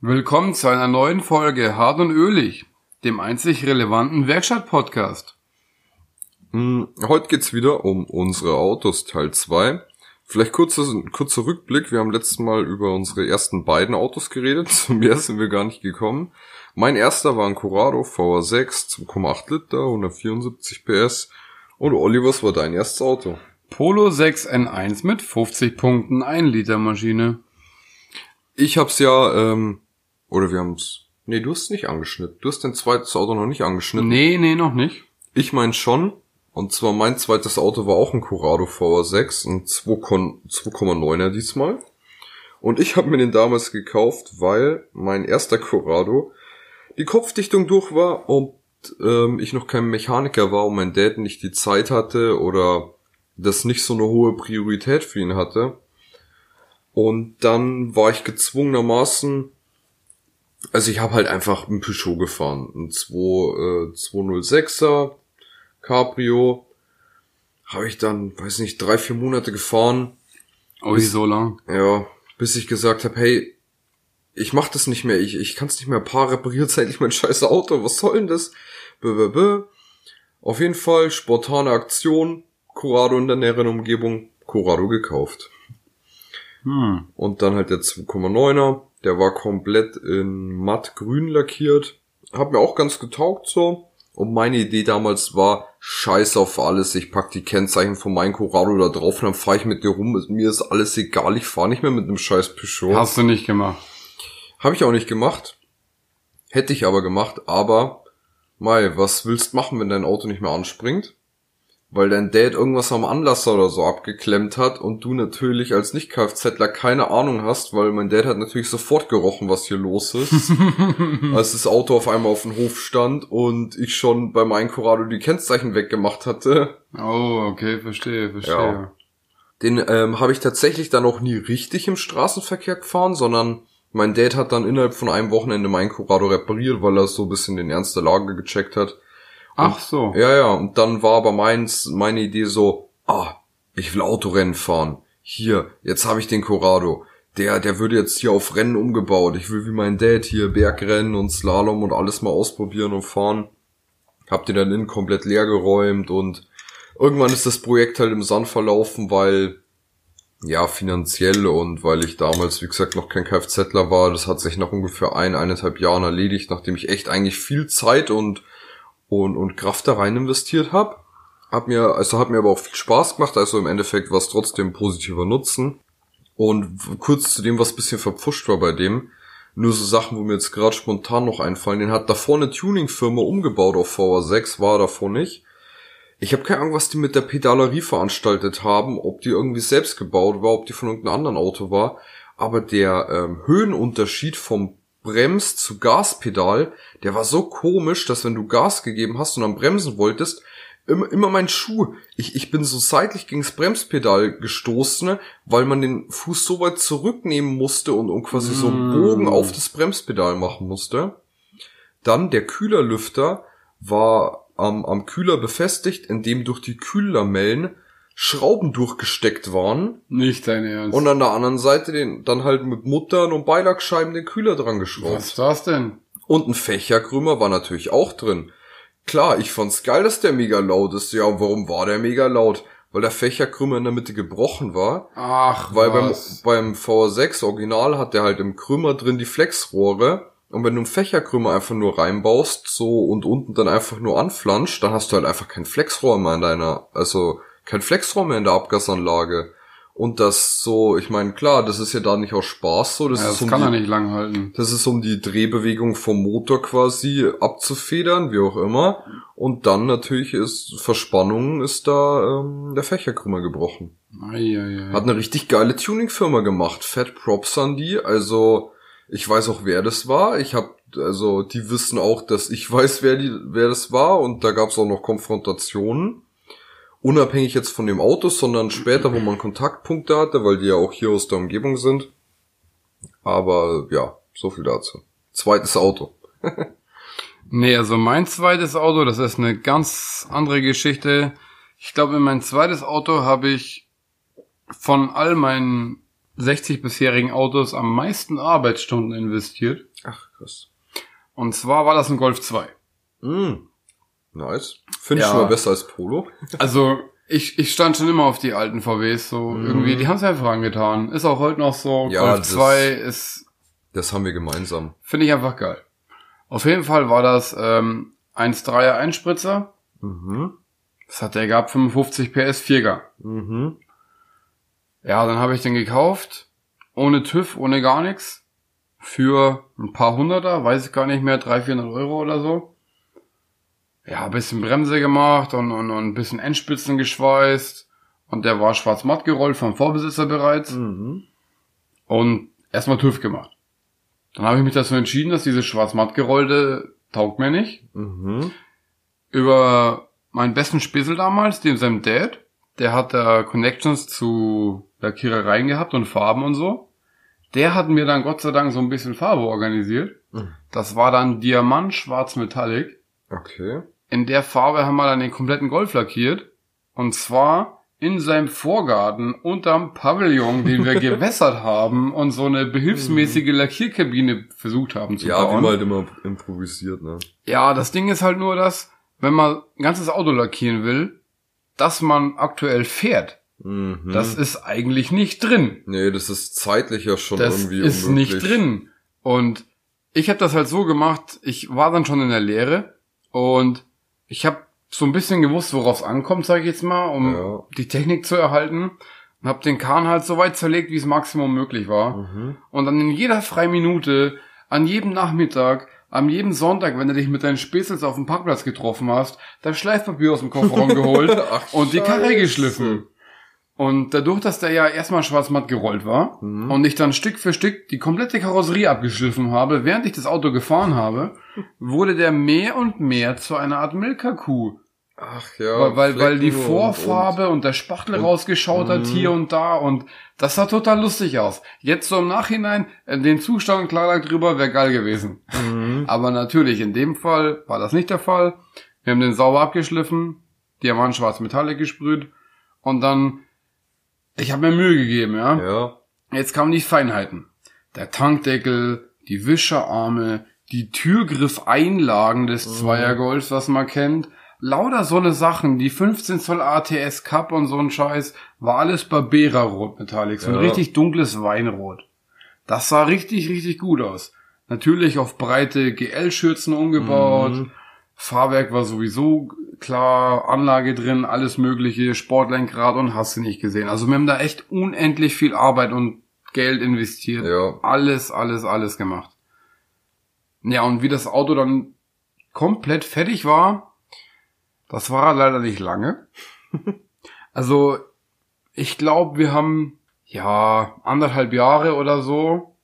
Willkommen zu einer neuen Folge Hart und Ölig, dem einzig relevanten Werkstatt-Podcast. Hm, Heute geht's wieder um unsere Autos Teil 2. Vielleicht kurzer, kurzer Rückblick. Wir haben letztes Mal über unsere ersten beiden Autos geredet. Zum mehr sind wir gar nicht gekommen. Mein erster war ein Corrado VR6, 2,8 Liter, 174 PS. Und Olivers war dein erstes Auto. Polo 6N1 mit 50 Punkten, 1 Liter Maschine. Ich hab's ja, ähm, oder wir haben's, nee, du hast nicht angeschnitten. Du hast dein zweites Auto noch nicht angeschnitten. Nee, nee, noch nicht. Ich mein schon. Und zwar mein zweites Auto war auch ein Corrado VR6, ein 2,9er diesmal. Und ich habe mir den damals gekauft, weil mein erster Corrado die Kopfdichtung durch war und ähm, ich noch kein Mechaniker war und mein Dad nicht die Zeit hatte oder das nicht so eine hohe Priorität für ihn hatte. Und dann war ich gezwungenermaßen, also ich habe halt einfach ein Peugeot gefahren, ein 2, äh, 206er Cabrio. Habe ich dann, weiß nicht, drei, vier Monate gefahren. Oh, wie so lang. Ja, bis ich gesagt habe, hey, ich mach das nicht mehr, ich, ich kann es nicht mehr paar repariert endlich mein scheiß Auto, was soll denn das? Bö, bö, bö. Auf jeden Fall spontane Aktion, Corrado in der näheren Umgebung, Corrado gekauft. Hm. Und dann halt der 2,9er, der war komplett in mattgrün lackiert. Hat mir auch ganz getaugt so. Und meine Idee damals war, scheiß auf alles, ich pack die Kennzeichen von meinem Corrado da drauf und dann fahre ich mit dir rum. Mir ist alles egal, ich fahre nicht mehr mit einem scheiß Peugeot. Hast du nicht gemacht. Habe ich auch nicht gemacht. Hätte ich aber gemacht, aber Mai, was willst machen, wenn dein Auto nicht mehr anspringt? Weil dein Dad irgendwas am Anlasser oder so abgeklemmt hat und du natürlich als Nicht-Kfzler keine Ahnung hast, weil mein Dad hat natürlich sofort gerochen, was hier los ist. als das Auto auf einmal auf dem Hof stand und ich schon bei meinem Corrado die Kennzeichen weggemacht hatte. Oh, okay, verstehe, verstehe. Ja. Den ähm, habe ich tatsächlich dann auch nie richtig im Straßenverkehr gefahren, sondern mein Dad hat dann innerhalb von einem Wochenende mein Corrado repariert, weil er so ein bisschen den Ernst der Lage gecheckt hat. Ach so. Ja, ja, und dann war aber meins, meine Idee so, ah, ich will Autorennen fahren. Hier, jetzt habe ich den Corrado. Der, der würde jetzt hier auf Rennen umgebaut. Ich will wie mein Dad hier Bergrennen und Slalom und alles mal ausprobieren und fahren. Hab den dann innen komplett leer geräumt und irgendwann ist das Projekt halt im Sand verlaufen, weil ja, finanziell und weil ich damals, wie gesagt, noch kein Kfzler war, das hat sich nach ungefähr ein, eineinhalb Jahren erledigt, nachdem ich echt eigentlich viel Zeit und, und, und Kraft da rein investiert habe. Hat mir, also hat mir aber auch viel Spaß gemacht, also im Endeffekt war es trotzdem positiver Nutzen. Und kurz zu dem, was bisschen verpfuscht war bei dem, nur so Sachen, wo mir jetzt gerade spontan noch einfallen, den hat davor eine Tuningfirma umgebaut auf VR6, war davor nicht. Ich habe keine Ahnung, was die mit der Pedalerie veranstaltet haben, ob die irgendwie selbst gebaut war, ob die von irgendeinem anderen Auto war. Aber der ähm, Höhenunterschied vom Brems zu Gaspedal, der war so komisch, dass wenn du Gas gegeben hast und dann bremsen wolltest, immer, immer mein Schuh, ich, ich bin so seitlich gegens Bremspedal gestoßen, weil man den Fuß so weit zurücknehmen musste und, und quasi so einen Bogen auf das Bremspedal machen musste. Dann der Kühlerlüfter war am, am Kühler befestigt, in dem durch die Kühllamellen Schrauben durchgesteckt waren Nicht dein Ernst. und an der anderen Seite den dann halt mit Muttern und Beilagscheiben den Kühler dran was geschraubt. ist das denn? Und ein Fächerkrümmer war natürlich auch drin. Klar, ich fand's geil, dass der mega laut ist. Ja, warum war der mega laut? Weil der Fächerkrümmer in der Mitte gebrochen war. Ach, Weil beim, was. beim V6 Original hat der halt im Krümmer drin die Flexrohre. Und wenn du einen Fächerkrümmer einfach nur reinbaust, so und unten dann einfach nur anflanscht, dann hast du halt einfach kein Flexrohr mehr in deiner, also kein Flexrohr mehr in der Abgasanlage. Und das so, ich meine, klar, das ist ja da nicht aus Spaß so, das ja, ist das um kann die, er nicht lang halten. das ist um die Drehbewegung vom Motor quasi abzufedern, wie auch immer. Und dann natürlich ist Verspannung, ist da ähm, der Fächerkrümmer gebrochen. Eieiei. Hat eine richtig geile Tuningfirma gemacht. Fat Props an die. Also ich weiß auch, wer das war. Ich habe also die wissen auch, dass ich weiß, wer die, wer das war. Und da gab es auch noch Konfrontationen. Unabhängig jetzt von dem Auto, sondern später, wo man Kontaktpunkte hatte, weil die ja auch hier aus der Umgebung sind. Aber ja, so viel dazu. Zweites Auto. Nee, also mein zweites Auto, das ist eine ganz andere Geschichte. Ich glaube, in mein zweites Auto habe ich von all meinen 60 bisherigen Autos am meisten Arbeitsstunden investiert. Ach, krass. Und zwar war das ein Golf 2. Mm. Nice. Finde ich Ja. schon mal besser als Polo. Also ich, ich stand schon immer auf die alten VWs, so Mhm. irgendwie, die haben es einfach angetan. Ist auch heute noch so. Ja, Golf das- 2 ist, Das haben wir gemeinsam. finde ich einfach geil. Auf jeden Fall war das ähm, 1,3er Einspritzer. Mhm. Das hat der gehabt, 55 PS Viergang. Mhm. Ja, dann habe ich den gekauft. Ohne TÜV, ohne gar nichts. Für ein paar Hunderter, weiß ich gar nicht mehr, 300, 400 Euro oder so. Ja, ein bisschen Bremse gemacht und, und, und ein bisschen Endspitzen geschweißt. Und der war schwarz-matt gerollt vom Vorbesitzer bereits. Mhm. Und erstmal TÜV gemacht. Dann habe ich mich dazu entschieden, dass diese schwarz-matt gerollte taugt mir nicht. Mhm. Über meinen besten Spissel damals, dem seinem Dad, der hat da Connections zu Lackierereien gehabt und Farben und so. Der hat mir dann Gott sei Dank so ein bisschen Farbe organisiert. Mhm. Das war dann Diamant Schwarz Metallic. Okay. In der Farbe haben wir dann den kompletten Golf lackiert. Und zwar in seinem Vorgarten unterm Pavillon, den wir gewässert haben und so eine behilfsmäßige Lackierkabine versucht haben zu Ja, bauen. wie man halt immer improvisiert, ne? Ja, das Ding ist halt nur das, wenn man ein ganzes Auto lackieren will, dass man aktuell fährt. Mhm. Das ist eigentlich nicht drin. nee, das ist zeitlich ja schon Das irgendwie ist unmöglich. nicht drin. Und ich habe das halt so gemacht, ich war dann schon in der Lehre und ich habe so ein bisschen gewusst, worauf es ankommt, sage ich jetzt mal, um Ja. die Technik zu erhalten. Und habe den Kahn halt so weit zerlegt, wie es Maximum möglich war. Mhm. Und dann in jeder freien Minute, an jedem Nachmittag, an jedem Sonntag, wenn du dich mit deinen Späßels auf dem Parkplatz getroffen hast, das Schleifpapier aus dem Kofferraum geholt Ach, und die Karre geschliffen. Und dadurch, dass der ja erstmal schwarzmatt gerollt war Mhm. und ich dann Stück für Stück die komplette Karosserie abgeschliffen habe, während ich das Auto gefahren habe, wurde der mehr und mehr zu einer Art Milka-Kuh. Ach ja. weil, weil, weil die Flecken und- Vorfarbe und, der Spachtel und- rausgeschaut hat Mhm. hier und da und das sah total lustig aus. Jetzt so im Nachhinein, äh, den Zustand klar drüber, wäre geil gewesen. Mhm. Aber natürlich, in dem Fall war das nicht der Fall. Wir haben den sauber abgeschliffen, Diamant schwarz Metallic gesprüht und dann, ich habe mir Mühe gegeben, ja. Ja. Jetzt kamen die Feinheiten. Der Tankdeckel, die Wischerarme, die Türgriffeinlagen des Mhm. Zweiergolfs, was man kennt. Lauter so eine Sachen, die 15 Zoll ATS Cup und so ein Scheiß, war alles Barbera Rot Metallic, so ein Ja. richtig dunkles Weinrot. Das sah richtig, richtig gut aus. Natürlich auf breite GL-Schürzen umgebaut. Fahrwerk war sowieso klar, Anlage drin, alles mögliche, Sportlenkrad und hast du nicht gesehen. Also wir haben da echt unendlich viel Arbeit und Geld investiert. Ja. Alles, alles, alles gemacht. Ja, und wie das Auto dann komplett fertig war, das war leider nicht lange. also, ich glaube, wir haben, ja, anderthalb Jahre oder so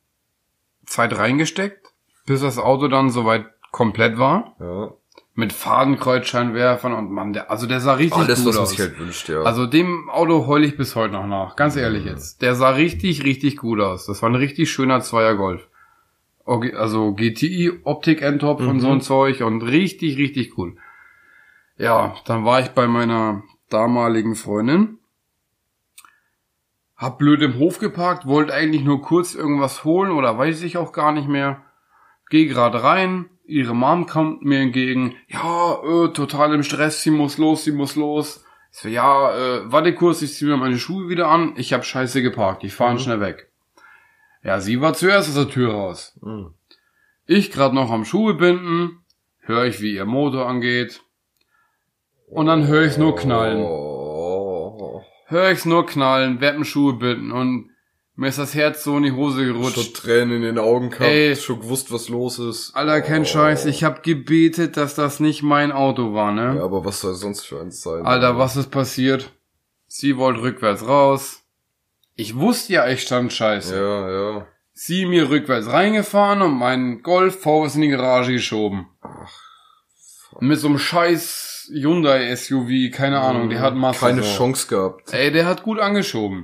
Zeit reingesteckt, bis das Auto dann soweit komplett war. Ja. Mit Fadenkreuzscheinwerfern und Mann, der, also der sah richtig Alles, gut was aus. sich halt wünscht, ja. Also dem Auto heule ich bis heute noch nach. Ganz ehrlich jetzt. Der sah richtig, richtig gut aus. Das war ein richtig schöner Zweier Golf. Okay, Also GTI, Optik Endtop und Mhm. so ein Zeug und richtig, richtig cool. Ja, dann war ich bei meiner damaligen Freundin. Hab blöd im Hof geparkt, wollte eigentlich nur kurz irgendwas holen oder weiß ich auch gar nicht mehr. Geh grad rein, ihre Mom kommt mir entgegen. Ja, äh, total im Stress, sie muss los, sie muss los. Ich so, ja, äh, warte kurz, ich zieh mir meine Schuhe wieder an. Ich hab scheiße geparkt, ich fahr Mhm. schnell weg. Ja, sie war zuerst aus der Tür raus. Mhm. Ich grad noch am Schuhe binden, höre ich, wie ihr Motor angeht. Und dann höre ich's nur knallen. Oh. Hör ich's nur knallen, werd im Schuhe binden und mir ist das Herz so in die Hose Schon gerutscht. Tränen in den Augen gehabt, Ey. schon gewusst, was los ist. Alter, kein Oh. Scheiß, ich hab gebetet, dass das nicht mein Auto war, ne? Ja, aber was soll sonst für eins sein? Alter, was ist passiert? Sie wollte rückwärts raus. Ich wusste ja, ich stand scheiße. Ja, ja. Sie mir rückwärts reingefahren und meinen Golf vorwärts in die Garage geschoben. Mit so einem scheiß Hyundai SUV, keine Ahnung, der hat Masse. Keine so. Chance gehabt. Ey, der hat gut angeschoben.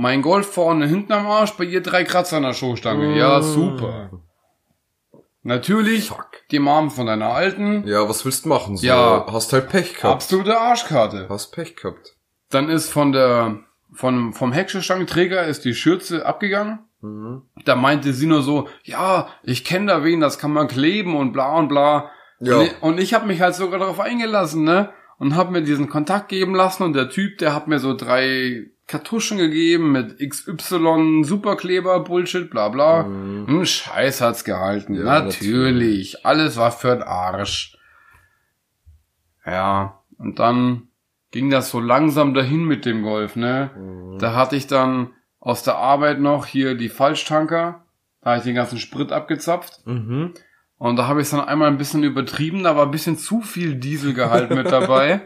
Mein Golf vorne hinten am Arsch, bei ihr drei Kratzer an der Showstange. Ja, super. Natürlich, Fuck. die Mom von deiner alten, Ja, was willst du machen? So, Ja. Hast halt Pech gehabt. absolute Arschkarte. Hast Pech gehabt. Dann ist von der von, vom Heckstangenträger ist die Schürze abgegangen. Mhm. Da meinte sie nur so, ja, ich kenne da wen, das kann man kleben und bla und bla. Ja. Und ich, und ich habe mich halt sogar darauf eingelassen, ne? Und habe mir diesen Kontakt geben lassen und der Typ, der hat mir so drei Kartuschen gegeben mit XY Superkleber, Bullshit, bla bla. Mhm. Hm, Scheiß hat's gehalten. Ja, natürlich. Alles war für den Arsch. Ja, und dann ging das so langsam dahin mit dem Golf, ne? Mhm. Da hatte ich dann aus der Arbeit noch hier die Falschtanker. Da habe ich den ganzen Sprit abgezapft. Mhm. Und da habe ich es dann einmal ein bisschen übertrieben. Da war ein bisschen zu viel Dieselgehalt mit dabei.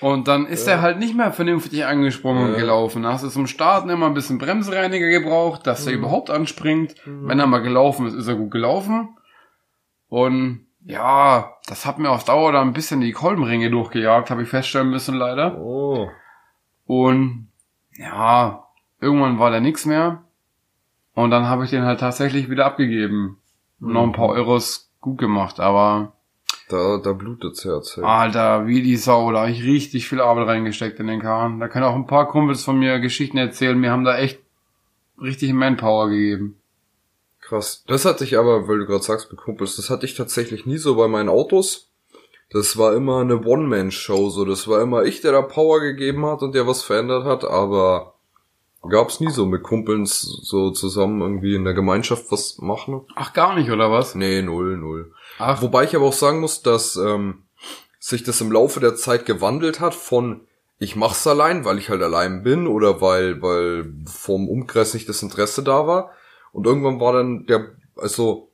Und dann ist er halt nicht mehr vernünftig angesprungen und Ja. gelaufen. Da hast du zum Starten immer ein bisschen Bremsreiniger gebraucht, dass er Mhm. überhaupt anspringt. Wenn er mal gelaufen ist, ist er gut gelaufen. Und ja, das hat mir auf Dauer da ein bisschen die Kolbenringe durchgejagt, habe ich feststellen müssen leider. Oh. Und ja, irgendwann war da nichts mehr. Und dann habe ich den halt tatsächlich wieder abgegeben. Noch ein paar Euros gut gemacht, aber Da, da blutet's Herz. Hey. Alter, wie die Sau, da habe ich richtig viel Arbeit reingesteckt in den Kahn. Da können auch ein paar Kumpels von mir Geschichten erzählen. Wir haben da echt richtig Manpower gegeben. Krass. Das hatte ich aber, weil du gerade sagst mit Kumpels, das hatte ich tatsächlich nie so bei meinen Autos. Das war immer eine One-Man-Show, so. Das war immer ich, der da Power gegeben hat und der was verändert hat, aber gab's nie so mit Kumpels so zusammen irgendwie in der Gemeinschaft was machen. Ach, gar nicht, oder was? Nee, null, null. Ach, Wobei ich aber auch sagen muss, dass ähm, sich das im Laufe der Zeit gewandelt hat von ich mach's allein, weil ich halt allein bin oder weil weil vom Umkreis nicht das Interesse da war und irgendwann war dann der also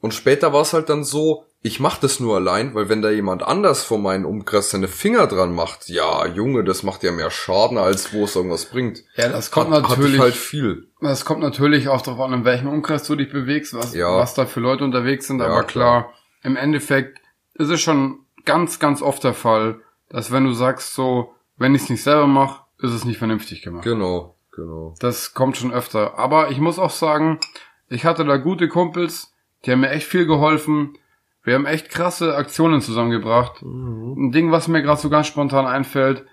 und später war es halt dann so, ich mach das nur allein, weil wenn da jemand anders von meinem Umkreis seine Finger dran macht, ja, Junge, das macht ja mehr Schaden, als wo es irgendwas bringt. ja, das kommt Hat- natürlich, halt viel. das kommt natürlich auch darauf an, in welchem Umkreis du dich bewegst, was, Ja. was da für Leute unterwegs sind. Ja, Aber klar, im Endeffekt ist es schon ganz, ganz oft der Fall, dass wenn du sagst so, wenn ich es nicht selber mache, ist es nicht vernünftig gemacht. Genau, genau. Das kommt schon öfter. Aber ich muss auch sagen, ich hatte da gute Kumpels, die haben mir echt viel geholfen. Wir haben echt krasse Aktionen zusammengebracht. Ein Ding, was mir gerade so ganz spontan einfällt,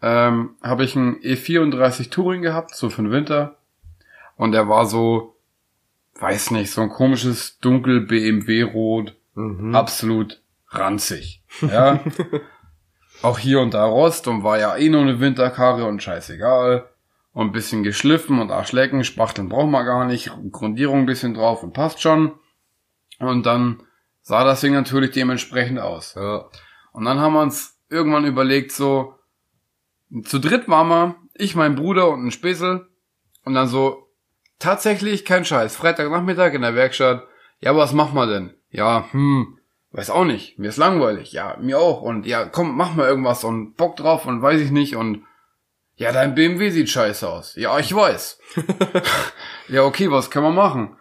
ähm, habe ich einen E34 Touring gehabt, so für den Winter. Und der war so, weiß nicht, so ein komisches dunkel BMW Rot, Mhm. absolut ranzig. Ja. auch hier und da Rost und war ja eh nur eine Winterkarre und scheißegal. Und ein bisschen geschliffen und Arschlecken, Spachteln braucht man gar nicht, Grundierung ein bisschen drauf und passt schon. Und dann sah das Ding natürlich dementsprechend aus. Ja. Und dann haben wir uns irgendwann überlegt, so, zu dritt waren wir, ich, mein Bruder und ein Späßel. Und dann so, tatsächlich kein Scheiß, Freitagnachmittag in der Werkstatt. Ja, was machen wir denn? Ja, hm, weiß auch nicht, mir ist langweilig. Ja, mir auch. Und ja, komm, mach mal irgendwas und Bock drauf und weiß ich nicht. Und ja, dein BMW sieht scheiße aus. Ja, ich weiß. ja, okay, was können wir machen?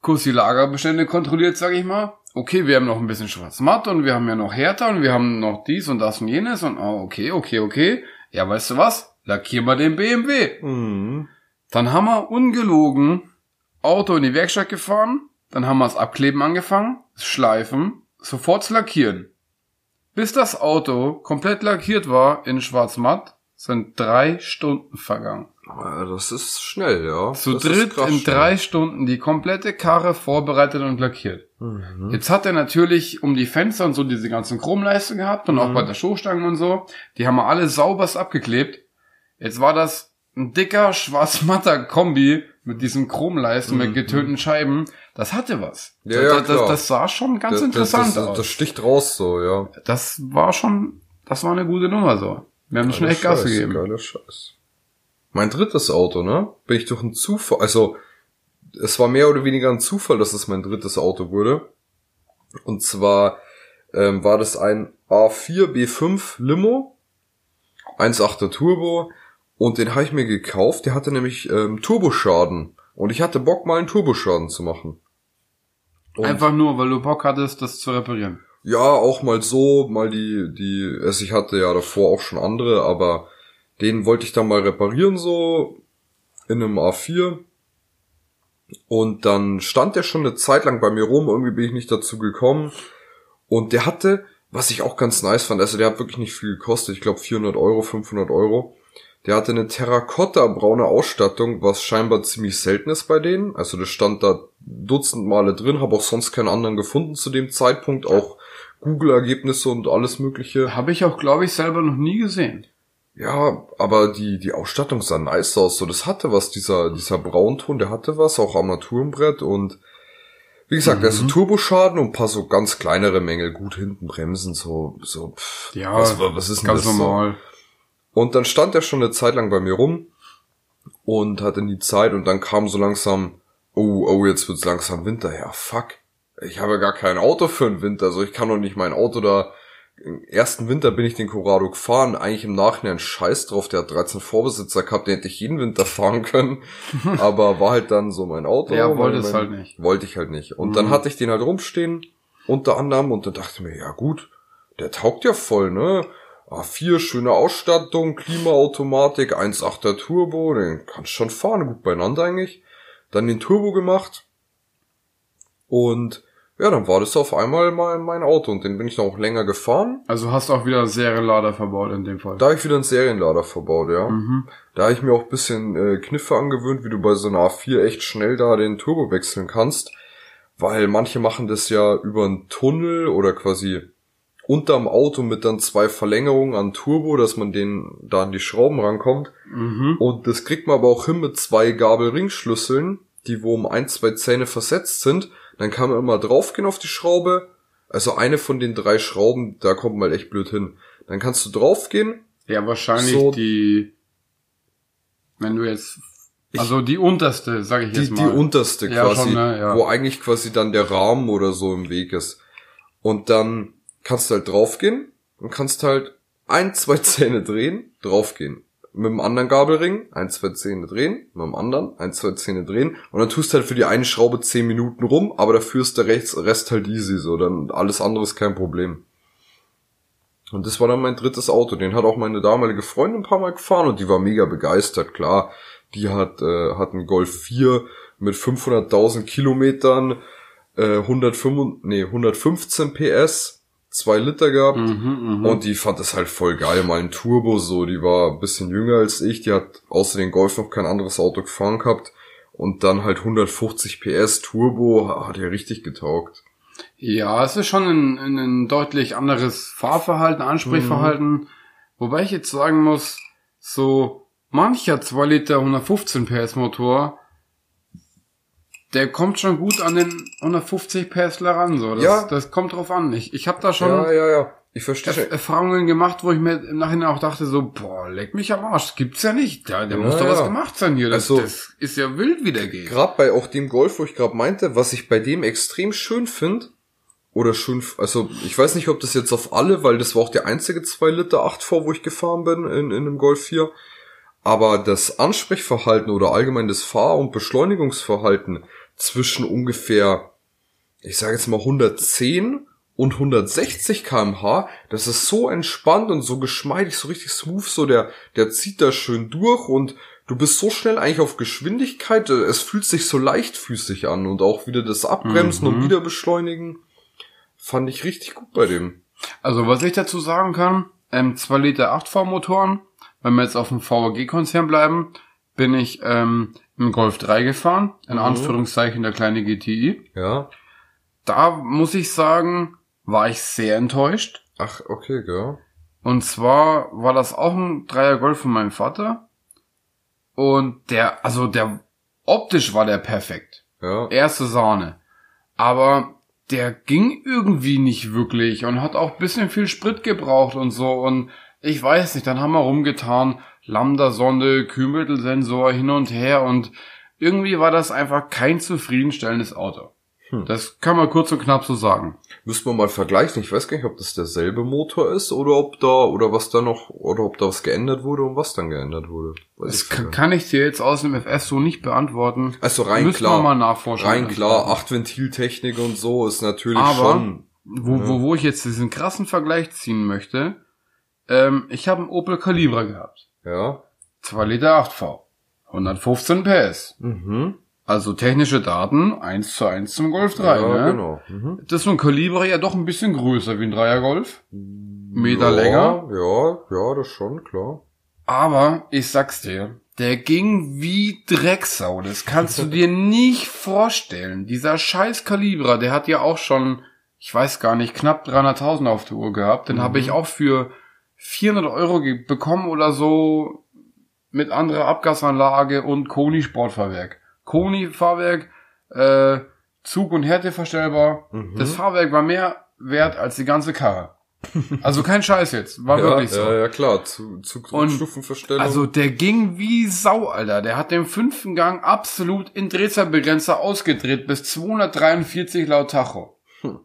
Kurz die Lagerbestände kontrolliert, sag ich mal. Okay, wir haben noch ein bisschen Schwarzmatt und wir haben ja noch Härter und wir haben noch dies und das und jenes und oh, okay, okay, okay. Ja, weißt du was? Lackier mal den BMW. Mhm. Dann haben wir ungelogen Auto in die Werkstatt gefahren, dann haben wir das Abkleben angefangen, das Schleifen, sofort zu lackieren. Bis das Auto komplett lackiert war in Schwarzmatt, sind drei Stunden vergangen. Das ist schnell, ja. Zu das dritt in schnell. drei Stunden die komplette Karre vorbereitet und lackiert. Mhm. Jetzt hat er natürlich um die Fenster und so diese ganzen Chromleisten gehabt und auch Mhm. bei der Stoßstangen und so. Die haben wir alle sauberst abgeklebt. Jetzt war das ein dicker, schwarz-matter Kombi mit diesem Chromleisten Mhm. mit getönten Scheiben. Das hatte was. Ja, das, ja, das, das, das sah schon ganz Das- interessant aus. Das sticht raus so, ja. Das war schon, das war eine gute Nummer so. Wir haben schon echt Gas gegeben. Geiler Scheiß. Mein drittes Auto, ne? Bin ich durch einen Zufall, also es war mehr oder weniger ein Zufall, dass es mein drittes Auto wurde. Und zwar ähm, war das ein A4 B5 Limo, 1.8er Turbo und den habe ich mir gekauft. Der hatte nämlich ähm, Turboschaden und ich hatte Bock mal einen Turboschaden zu machen. Und Einfach nur, weil du Bock hattest, das zu reparieren. ja, auch mal so, mal die, die, also ich hatte ja davor auch schon andere, aber den wollte ich dann mal reparieren so in einem A4. Und dann stand der schon eine Zeit lang bei mir rum, irgendwie bin ich nicht dazu gekommen. Und der hatte, was ich auch ganz nice fand, also der hat wirklich nicht viel gekostet, ich glaube 400 Euro, 500 Euro. Der hatte eine Terrakotta-braune Ausstattung, was scheinbar ziemlich selten ist bei denen. Also das stand da Dutzend Male drin, habe auch sonst keinen anderen gefunden zu dem Zeitpunkt. Auch Google-Ergebnisse und alles mögliche. Habe ich auch, glaube ich, selber noch nie gesehen. Ja, aber die, die Ausstattung sah nice aus. So, das hatte was, dieser, dieser Braunton, der hatte was, auch Armaturenbrett und wie gesagt, mhm. also Turboschaden und ein paar so ganz kleinere Mängel, gut hinten Bremsen, so, so, pff, ja, was, was ist denn ganz das normal. So? Und dann stand er schon eine Zeit lang bei mir rum und hatte nie Zeit und dann kam so langsam, oh, oh, jetzt wird's langsam Winter, ja, fuck. Ich habe gar kein Auto für den Winter, also ich kann doch nicht mein Auto da im ersten Winter bin ich den Corrado gefahren, eigentlich im Nachhinein scheiß drauf, der hat 13 Vorbesitzer gehabt, den hätte ich jeden Winter fahren können, aber war halt dann so mein Auto. Ja, wollte es halt nicht. Wollte ich halt nicht. Und mhm. dann hatte ich den halt rumstehen, unter anderem, und dann dachte ich mir, ja gut, der taugt ja voll, ne? A4, schöne Ausstattung, Klimaautomatik, 1.8er Turbo, den kannst schon fahren, gut beieinander eigentlich. Dann den Turbo gemacht und ja, dann war das auf einmal mal mein Auto und den bin ich noch länger gefahren. Also hast du auch wieder einen Serienlader verbaut in dem Fall? Da habe ich wieder einen Serienlader verbaut, ja. Mhm. Da habe ich mir auch ein bisschen äh, Kniffe angewöhnt, wie du bei so einer A4 echt schnell da den Turbo wechseln kannst. Weil manche machen das ja über einen Tunnel oder quasi unterm Auto mit dann zwei Verlängerungen an Turbo, dass man den da an die Schrauben rankommt. Mhm. Und das kriegt man aber auch hin mit zwei Gabelringschlüsseln, die wo um ein, zwei Zähne versetzt sind dann kann man immer draufgehen auf die Schraube. Also eine von den drei Schrauben, da kommt man echt blöd hin. Dann kannst du draufgehen. Ja, wahrscheinlich so, die, wenn du jetzt, also die unterste, sage ich die, jetzt mal. Die unterste ja, quasi, schon, ne? ja. wo eigentlich quasi dann der Rahmen oder so im Weg ist. Und dann kannst du halt draufgehen und kannst halt ein, zwei Zähne drehen, draufgehen mit dem anderen Gabelring ein, zwei Zähne drehen, mit dem anderen ein, zwei Zähne drehen und dann tust du halt für die eine Schraube zehn Minuten rum, aber dafür ist der Rest halt easy, so, dann alles andere ist kein Problem. Und das war dann mein drittes Auto, den hat auch meine damalige Freundin ein paar Mal gefahren und die war mega begeistert, klar. Die hat, äh, hat einen Golf 4 mit 500.000 Kilometern, äh, 105, nee, 115 PS, zwei Liter gehabt mhm, mh. und die fand das halt voll geil, mal ein Turbo so, die war ein bisschen jünger als ich, die hat außer den Golf noch kein anderes Auto gefahren gehabt und dann halt 150 PS Turbo, hat ja richtig getaugt. Ja, es ist schon ein, ein deutlich anderes Fahrverhalten, Ansprechverhalten, mhm. wobei ich jetzt sagen muss, so mancher 2 Liter 115 PS Motor der kommt schon gut an den 150 PSler ran, so. Das, ja. das kommt drauf an. Ich, ich habe da schon ja, ja, ja. Ich verstehe. Erfahrungen gemacht, wo ich mir im Nachhinein auch dachte, so, boah, leck mich am Arsch, das gibt's ja nicht. Der, der ja, muss doch ja. was gemacht sein hier. Das, also, das ist ja wild, wie der geht. Gerade bei auch dem Golf, wo ich gerade meinte, was ich bei dem extrem schön finde, oder schön, also ich weiß nicht, ob das jetzt auf alle, weil das war auch der einzige 2 Liter 8 V, wo ich gefahren bin in, in einem Golf 4. Aber das Ansprechverhalten oder allgemein das Fahr- und Beschleunigungsverhalten, zwischen ungefähr, ich sage jetzt mal 110 und 160 kmh. Das ist so entspannt und so geschmeidig, so richtig smooth, so der, der zieht da schön durch und du bist so schnell eigentlich auf Geschwindigkeit. Es fühlt sich so leichtfüßig an und auch wieder das Abbremsen mhm. und wieder beschleunigen fand ich richtig gut bei dem. Also was ich dazu sagen kann, ähm, 2 Liter 8V Motoren, wenn wir jetzt auf dem VAG-Konzern bleiben, bin ich ähm, im Golf 3 gefahren, in mhm. Anführungszeichen der kleine GTI. Ja. Da muss ich sagen, war ich sehr enttäuscht. Ach, okay, ja. Und zwar war das auch ein Dreier Golf von meinem Vater. Und der, also der, optisch war der perfekt. Ja. Erste Sahne. Aber der ging irgendwie nicht wirklich und hat auch bisschen viel Sprit gebraucht und so und ich weiß nicht, dann haben wir rumgetan, Lambda-Sonde, Kühlmittelsensor hin und her und irgendwie war das einfach kein zufriedenstellendes Auto. Hm. Das kann man kurz und knapp so sagen. Müssen wir mal vergleichen. Ich weiß gar nicht, ob das derselbe Motor ist oder ob da oder was da noch oder ob da was geändert wurde und was dann geändert wurde. Weiß das kann, kann, ich dir jetzt aus dem FS so nicht beantworten. Also rein Müssen klar. Wir mal nachforschen. Rein klar, acht Ventiltechnik und so ist natürlich Aber, schon. Wo, ja. wo, wo ich jetzt diesen krassen Vergleich ziehen möchte, ähm, ich habe einen Opel Calibra gehabt. Ja. 2 Liter 8V. 115 PS. Mhm. Also technische Daten 1 zu 1 zum Golf 3. Ja, ne? genau. Mhm. Das ist so ein Kaliber ja doch ein bisschen größer wie ein Dreier Golf. Meter ja, länger. Ja, ja, das schon, klar. Aber ich sag's dir, der ging wie Drecksau. Das kannst du dir nicht vorstellen. Dieser scheiß Kalibra, der hat ja auch schon, ich weiß gar nicht, knapp 300.000 auf der Uhr gehabt. Den Mhm. habe ich auch für 400 Euro bekommen oder so mit anderer Abgasanlage und Koni Sportfahrwerk. Koni Fahrwerk, äh, Zug- und Härte verstellbar. Mhm. Das Fahrwerk war mehr wert als die ganze Karre. Also kein Scheiß jetzt, war ja, wirklich so. Ja, ja, klar. Zu, zu Und- Stufenverstellung. Also der ging wie Sau, Alter. Der hat den fünften Gang absolut in Drehzahlbegrenzer ausgedreht bis 243 laut Tacho. Hm.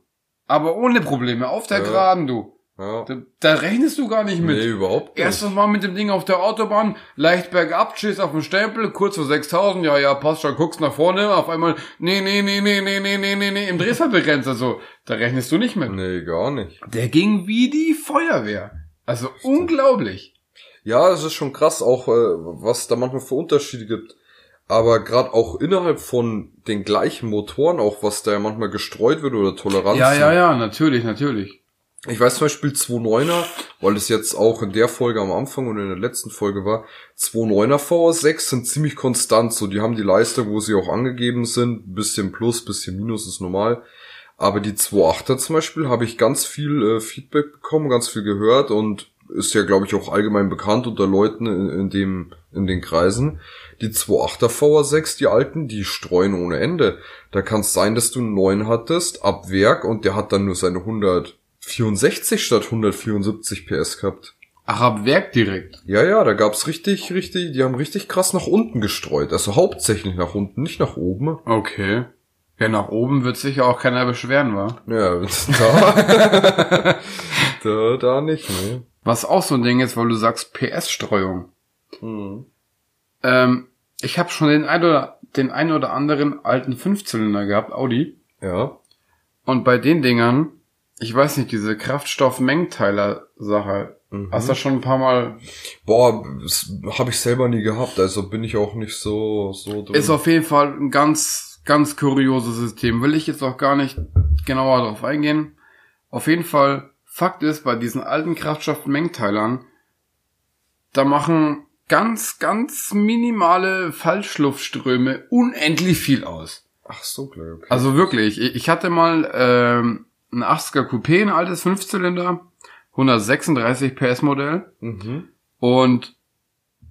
Aber ohne Probleme, auf der Ja. Geraden, du. Ja. Da, da rechnest du gar nicht mit. Nee, überhaupt nicht. Erstes Mal mit dem Ding auf der Autobahn, leicht bergab, tschüss auf den Stempel, kurz vor 6000, ja, ja, passt schon, guckst nach vorne, auf einmal, nee, nee, nee, nee, nee, nee, nee, nee, nee, im Drehzahlbegrenzer, so. Da rechnest du nicht mit. Nee, gar nicht. Der ging wie die Feuerwehr. Also unglaublich. Ja, es ist schon krass, auch äh, was da manchmal für Unterschiede gibt. Aber gerade auch innerhalb von den gleichen Motoren, auch was da ja manchmal gestreut wird oder Toleranzen. Ja, ja, ja, natürlich, natürlich. Ich weiß zum Beispiel 2.9er, weil es jetzt auch in der Folge am Anfang und in der letzten Folge war, 2.9er VS6 sind ziemlich konstant, so die haben die Leiste, wo sie auch angegeben sind, bisschen plus, bisschen minus ist normal. Aber die 2.8er zum Beispiel habe ich ganz viel äh, Feedback bekommen, ganz viel gehört und ist ja, glaube ich, auch allgemein bekannt unter Leuten in, in dem, in den Kreisen. Die 2.8er VR6, die alten, die streuen ohne Ende. Da kann es sein, dass du einen neuen hattest, ab Werk, und der hat dann nur seine 164 statt 174 PS gehabt. Ach, ab Werk direkt. Ja, ja, da gab's richtig, richtig, die haben richtig krass nach unten gestreut. Also hauptsächlich nach unten, nicht nach oben. Okay. Ja, nach oben wird sicher auch keiner beschweren, wa? Ja, da, da, da nicht, ne? Was auch so ein Ding ist, weil du sagst PS-Streuung. Hm. Ähm, ich habe schon den ein oder den ein oder anderen alten Fünfzylinder gehabt, Audi. Ja. Und bei den Dingern, ich weiß nicht, diese Kraftstoff-Mengteiler-Sache, Mhm. hast du schon ein paar Mal, Boah, das habe ich selber nie gehabt, also bin ich auch nicht so, so drin. ist auf jeden Fall ein ganz, ganz kurioses System. Will ich jetzt auch gar nicht genauer darauf eingehen. Auf jeden Fall, Fakt ist, bei diesen alten Kraftstoff-Mengteilern, da machen ganz, ganz minimale Fallschluftströme unendlich viel aus. Ach so, okay. Also wirklich, ich ich hatte mal ähm, ein 80er Coupé, ein altes Fünfzylinder, 136 PS Modell Mhm. und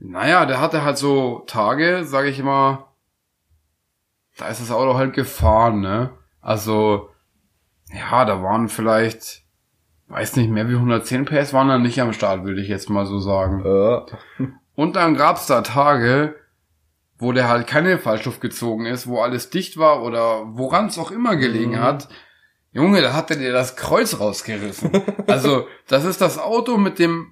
naja, der hatte halt so Tage, sage ich mal, da ist das Auto halt gefahren, ne? Also ja, da waren vielleicht, weiß nicht, mehr wie 110 PS waren da nicht am Start, würde ich jetzt mal so sagen. Ja. Und dann gab's da Tage, wo der halt keine Fallstoff gezogen ist, wo alles dicht war oder woran es auch immer gelegen Mhm. hat. Junge, da hat er dir das Kreuz rausgerissen. also, das ist das Auto mit dem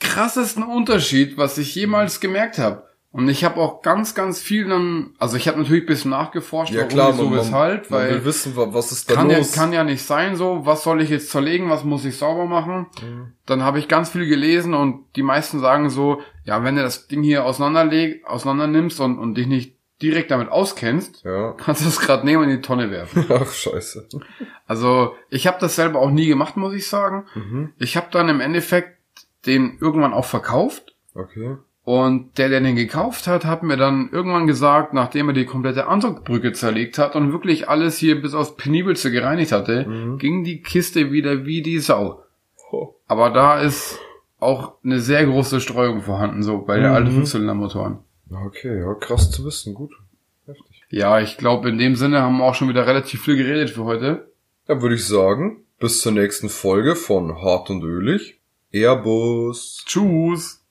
krassesten Unterschied, was ich jemals gemerkt habe. Und ich habe auch ganz, ganz viel dann, also ich habe natürlich ein bisschen nachgeforscht, Ja warum, klar, wieso, man, weshalb, weil will wissen, wa- was ist da kann ja, los. kann ja nicht sein so, was soll ich jetzt zerlegen, was muss ich sauber machen. Mhm. Dann habe ich ganz viel gelesen und die meisten sagen so, ja, wenn du das Ding hier auseinander nimmst und, und dich nicht direkt damit auskennst, Ja. kannst du es gerade nehmen und in die Tonne werfen. Ach, scheiße. Also ich habe das selber auch nie gemacht, muss ich sagen. Mhm. Ich habe dann im Endeffekt den irgendwann auch verkauft. Okay. Und der, der den gekauft hat, hat mir dann irgendwann gesagt, nachdem er die komplette Andruckbrücke zerlegt hat und wirklich alles hier bis aufs Penibelste gereinigt hatte, Mhm. ging die Kiste wieder wie die Sau. Oh. Aber da ist auch eine sehr große Streuung vorhanden, so bei den Mhm. alten Fünfzylindermotoren. Okay, ja, krass zu wissen, gut. Heftig. Ja, ich glaube, in dem Sinne haben wir auch schon wieder relativ viel geredet für heute. Dann würde ich sagen, bis zur nächsten Folge von Hart und Ölig. Airbus. Tschüss!